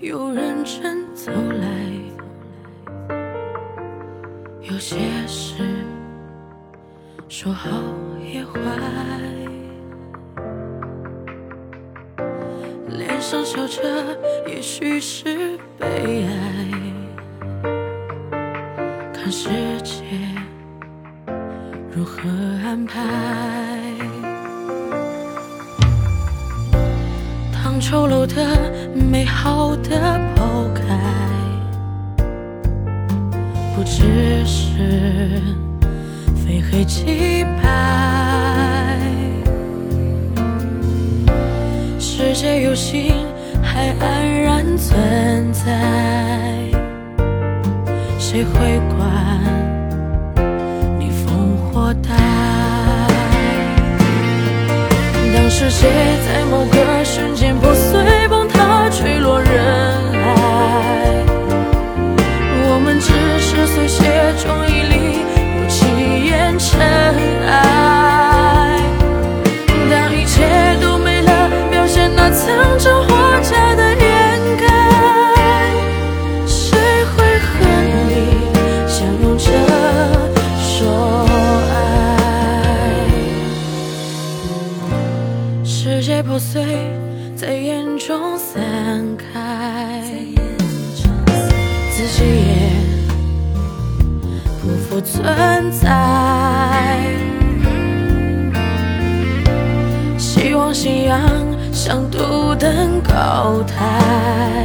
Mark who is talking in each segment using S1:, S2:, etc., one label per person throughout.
S1: 开，又认真走来。有些事说好也坏，脸上笑着，也许是悲哀。看世界如何安排。丑陋的、美好的抛开，不只是非黑即白。世界有心还安然存在，谁会管你烽火台？当世界在某个瞬间破碎，在眼中散开，自己也不复存在。希望信仰像独登高台，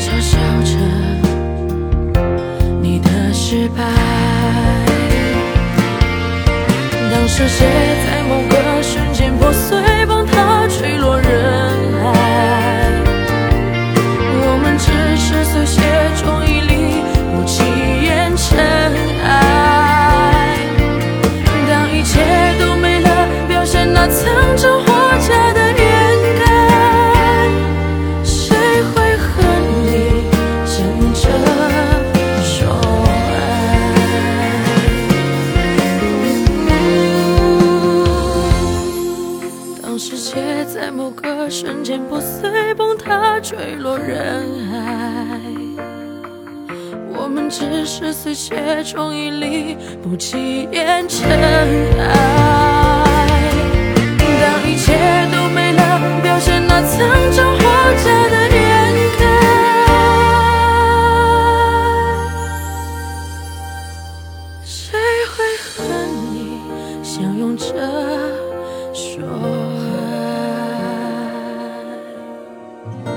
S1: 嘲笑着你的失败。当世界在某个当世界在某个瞬间破碎、崩塌、坠落人海。我们只是碎屑中一粒，不起眼尘埃。Bye.